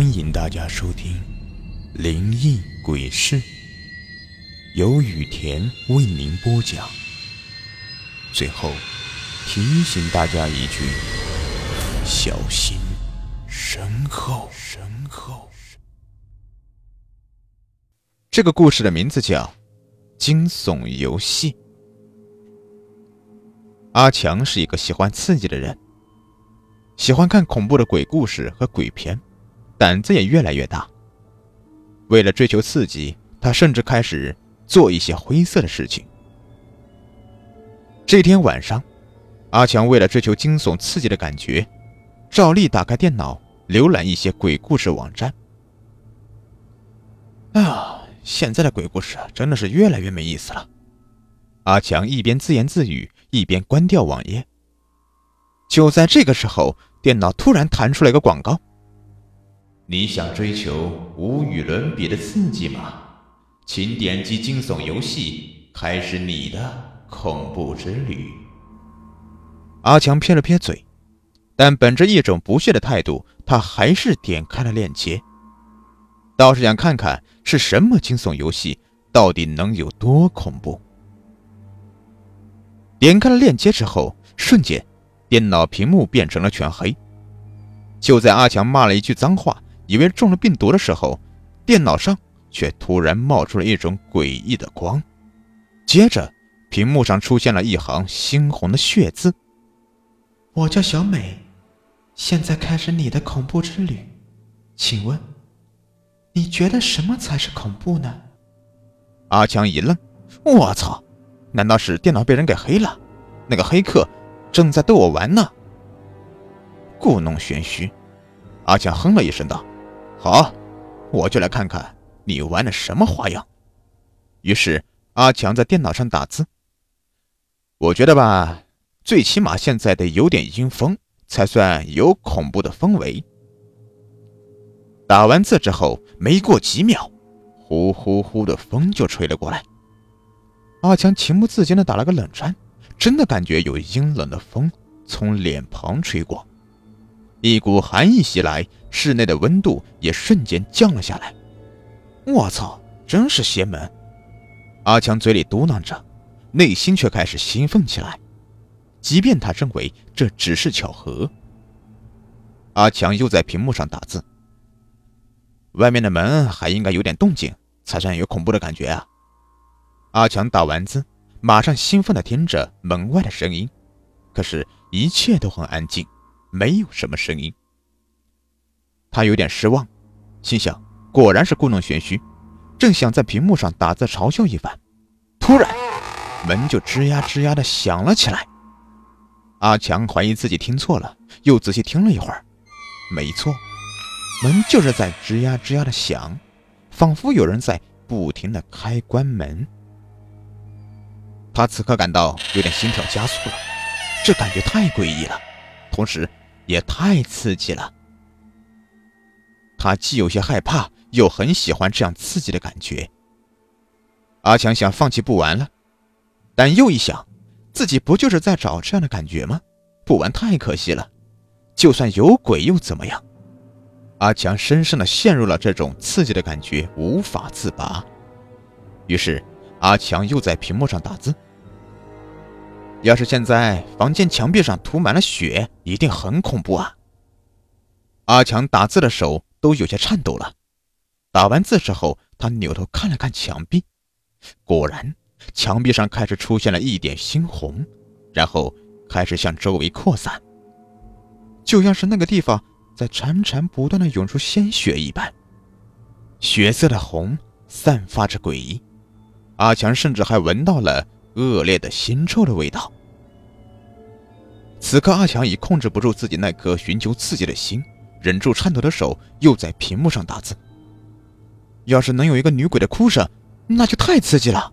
欢迎大家收听《灵异鬼事》，由雨田为您播讲。最后提醒大家一句：小心身后。身后。这个故事的名字叫《惊悚游戏》。阿强是一个喜欢刺激的人，喜欢看恐怖的鬼故事和鬼片。胆子也越来越大。为了追求刺激，他甚至开始做一些灰色的事情。这天晚上，阿强为了追求惊悚刺激的感觉，照例打开电脑浏览一些鬼故事网站。啊，现在的鬼故事真的是越来越没意思了。阿强一边自言自语，一边关掉网页。就在这个时候，电脑突然弹出了一个广告。你想追求无与伦比的刺激吗？请点击惊悚游戏，开始你的恐怖之旅。阿强撇了撇嘴，但本着一种不屑的态度，他还是点开了链接，倒是想看看是什么惊悚游戏，到底能有多恐怖。点开了链接之后，瞬间，电脑屏幕变成了全黑。就在阿强骂了一句脏话。以为中了病毒的时候，电脑上却突然冒出了一种诡异的光，接着屏幕上出现了一行猩红的血字：“我叫小美，现在开始你的恐怖之旅，请问你觉得什么才是恐怖呢？”阿强一愣：“我操，难道是电脑被人给黑了？那个黑客正在逗我玩呢？”故弄玄虚，阿强哼了一声道。好，我就来看看你玩的什么花样。于是阿强在电脑上打字。我觉得吧，最起码现在得有点阴风，才算有恐怖的氛围。打完字之后，没过几秒，呼呼呼的风就吹了过来。阿强情不自禁的打了个冷战，真的感觉有阴冷的风从脸庞吹过。一股寒意袭来，室内的温度也瞬间降了下来。我操，真是邪门！阿强嘴里嘟囔着，内心却开始兴奋起来。即便他认为这只是巧合，阿强又在屏幕上打字。外面的门还应该有点动静，才算有恐怖的感觉啊！阿强打完字，马上兴奋地听着门外的声音，可是，一切都很安静。没有什么声音，他有点失望，心想：果然是故弄玄虚。正想在屏幕上打字嘲笑一番，突然门就吱呀吱呀的响了起来。阿强怀疑自己听错了，又仔细听了一会儿，没错，门就是在吱呀吱呀的响，仿佛有人在不停的开关门。他此刻感到有点心跳加速了，这感觉太诡异了，同时。也太刺激了，他既有些害怕，又很喜欢这样刺激的感觉。阿强想放弃不玩了，但又一想，自己不就是在找这样的感觉吗？不玩太可惜了。就算有鬼又怎么样？阿强深深的陷入了这种刺激的感觉，无法自拔。于是，阿强又在屏幕上打字。要是现在房间墙壁上涂满了血，一定很恐怖啊！阿强打字的手都有些颤抖了。打完字之后，他扭头看了看墙壁，果然，墙壁上开始出现了一点猩红，然后开始向周围扩散，就像是那个地方在潺潺不断的涌出鲜血一般。血色的红散发着诡异，阿强甚至还闻到了。恶劣的腥臭的味道。此刻，阿强已控制不住自己那颗寻求刺激的心，忍住颤抖的手，又在屏幕上打字。要是能有一个女鬼的哭声，那就太刺激了。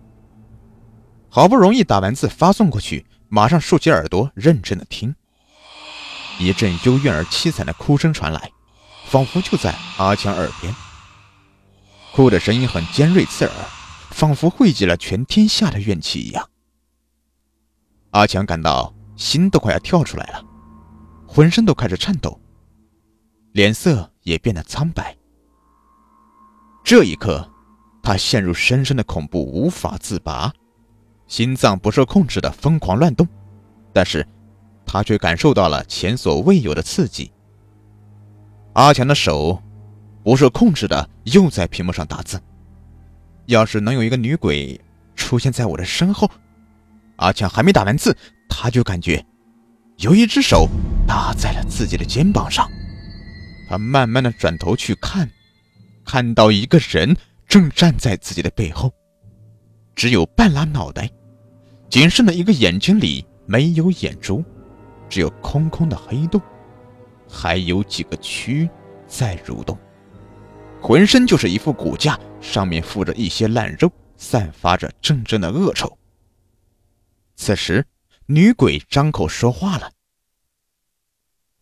好不容易打完字发送过去，马上竖起耳朵认真的听。一阵幽怨而凄惨的哭声传来，仿佛就在阿强耳边。哭的声音很尖锐刺耳。仿佛汇集了全天下的怨气一样，阿强感到心都快要跳出来了，浑身都开始颤抖，脸色也变得苍白。这一刻，他陷入深深的恐怖，无法自拔，心脏不受控制的疯狂乱动，但是，他却感受到了前所未有的刺激。阿强的手不受控制的又在屏幕上打字。要是能有一个女鬼出现在我的身后，阿强还没打完字，他就感觉有一只手搭在了自己的肩膀上。他慢慢的转头去看，看到一个人正站在自己的背后，只有半拉脑袋，仅剩的一个眼睛里没有眼珠，只有空空的黑洞，还有几个蛆在蠕动，浑身就是一副骨架，上面附着一些烂肉，散发着阵阵的恶臭。此时，女鬼张口说话了。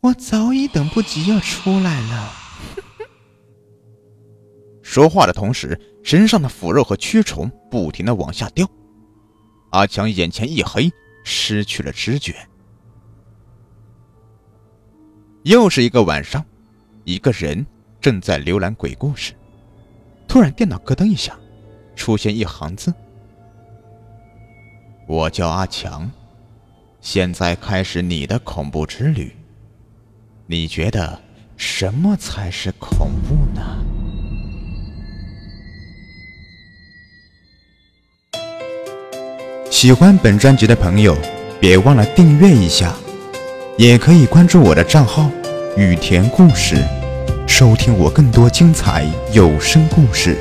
我早已等不及要出来了。说话的同时，身上的腐肉和蛆虫不停的往下掉。阿强眼前一黑，失去了知觉。又是一个晚上，一个人正在浏览鬼故事，突然电脑咯噔一下，出现一行字：“我叫阿强，现在开始你的恐怖之旅。”你觉得什么才是恐怖呢？喜欢本专辑的朋友，别忘了订阅一下，也可以关注我的账号“雨田故事”，收听我更多精彩有声故事。